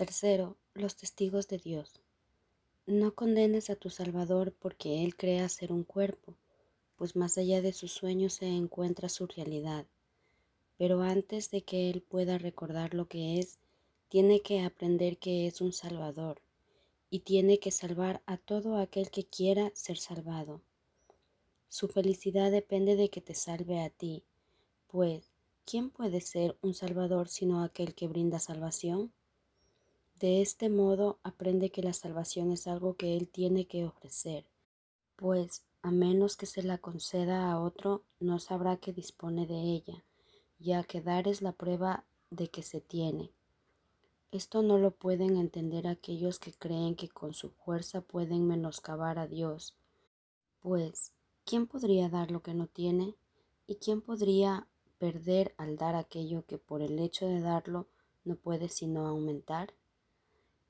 Tercero, los testigos de Dios. No condenes a tu Salvador porque Él crea ser un cuerpo, pues más allá de sus sueños se encuentra su realidad. Pero antes de que Él pueda recordar lo que es, tiene que aprender que es un Salvador y tiene que salvar a todo aquel que quiera ser salvado. Su felicidad depende de que te salve a ti, pues ¿quién puede ser un Salvador sino aquel que brinda salvación? De este modo aprende que la salvación es algo que Él tiene que ofrecer, pues a menos que se la conceda a otro, no sabrá que dispone de ella, ya que dar es la prueba de que se tiene. Esto no lo pueden entender aquellos que creen que con su fuerza pueden menoscabar a Dios, pues ¿quién podría dar lo que no tiene? ¿Y quién podría perder al dar aquello que por el hecho de darlo no puede sino aumentar?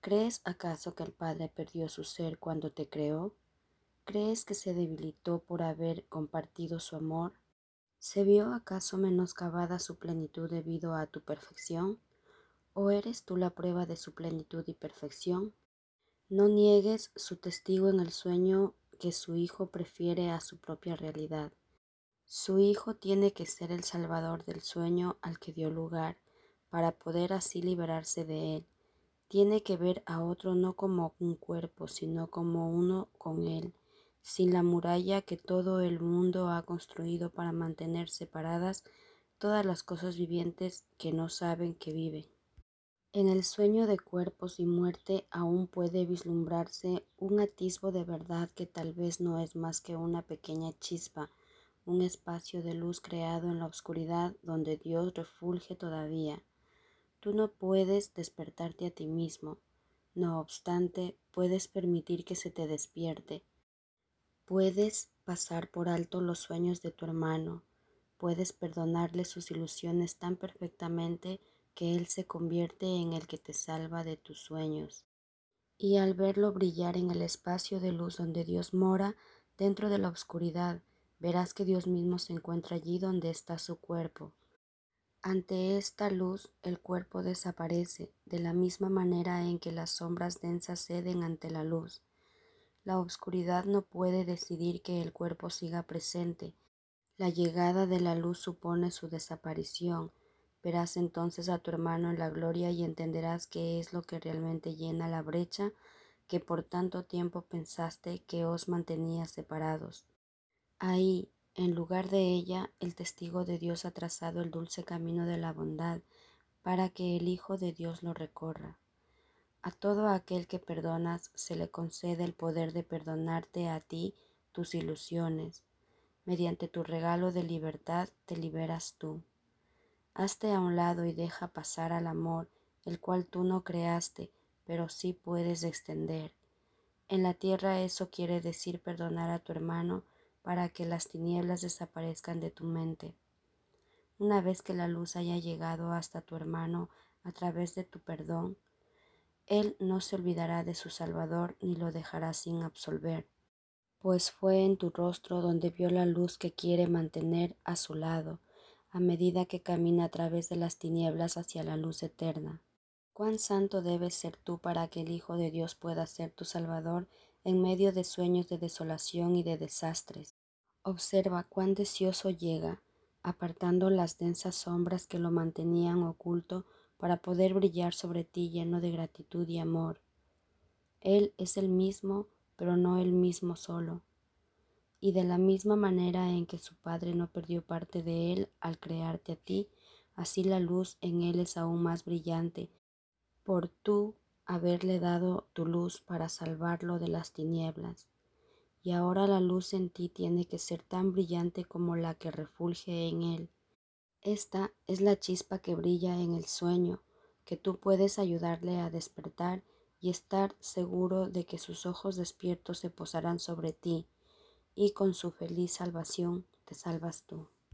¿Crees acaso que el Padre perdió su ser cuando te creó? ¿Crees que se debilitó por haber compartido su amor? ¿Se vio acaso menoscabada su plenitud debido a tu perfección? ¿O eres tú la prueba de su plenitud y perfección? No niegues su testigo en el sueño que su Hijo prefiere a su propia realidad. Su Hijo tiene que ser el Salvador del sueño al que dio lugar, para poder así liberarse de él tiene que ver a otro no como un cuerpo, sino como uno con él, sin la muralla que todo el mundo ha construido para mantener separadas todas las cosas vivientes que no saben que viven. En el sueño de cuerpos y muerte aún puede vislumbrarse un atisbo de verdad que tal vez no es más que una pequeña chispa, un espacio de luz creado en la oscuridad donde Dios refulge todavía. Tú no puedes despertarte a ti mismo, no obstante, puedes permitir que se te despierte. Puedes pasar por alto los sueños de tu hermano, puedes perdonarle sus ilusiones tan perfectamente que él se convierte en el que te salva de tus sueños. Y al verlo brillar en el espacio de luz donde Dios mora, dentro de la oscuridad, verás que Dios mismo se encuentra allí donde está su cuerpo. Ante esta luz el cuerpo desaparece, de la misma manera en que las sombras densas ceden ante la luz. La oscuridad no puede decidir que el cuerpo siga presente. La llegada de la luz supone su desaparición. Verás entonces a tu hermano en la gloria y entenderás qué es lo que realmente llena la brecha que por tanto tiempo pensaste que os mantenía separados. Ahí, en lugar de ella, el testigo de Dios ha trazado el dulce camino de la bondad para que el Hijo de Dios lo recorra. A todo aquel que perdonas se le concede el poder de perdonarte a ti tus ilusiones. Mediante tu regalo de libertad te liberas tú. Hazte a un lado y deja pasar al amor, el cual tú no creaste, pero sí puedes extender. En la tierra eso quiere decir perdonar a tu hermano para que las tinieblas desaparezcan de tu mente. Una vez que la luz haya llegado hasta tu hermano a través de tu perdón, Él no se olvidará de su Salvador ni lo dejará sin absolver, pues fue en tu rostro donde vio la luz que quiere mantener a su lado, a medida que camina a través de las tinieblas hacia la luz eterna. Cuán santo debes ser tú para que el Hijo de Dios pueda ser tu Salvador en medio de sueños de desolación y de desastres. Observa cuán deseoso llega, apartando las densas sombras que lo mantenían oculto para poder brillar sobre ti lleno de gratitud y amor. Él es el mismo, pero no el mismo solo. Y de la misma manera en que su Padre no perdió parte de él al crearte a ti, así la luz en él es aún más brillante, por tú haberle dado tu luz para salvarlo de las tinieblas. Y ahora la luz en ti tiene que ser tan brillante como la que refulge en él. Esta es la chispa que brilla en el sueño, que tú puedes ayudarle a despertar y estar seguro de que sus ojos despiertos se posarán sobre ti, y con su feliz salvación te salvas tú.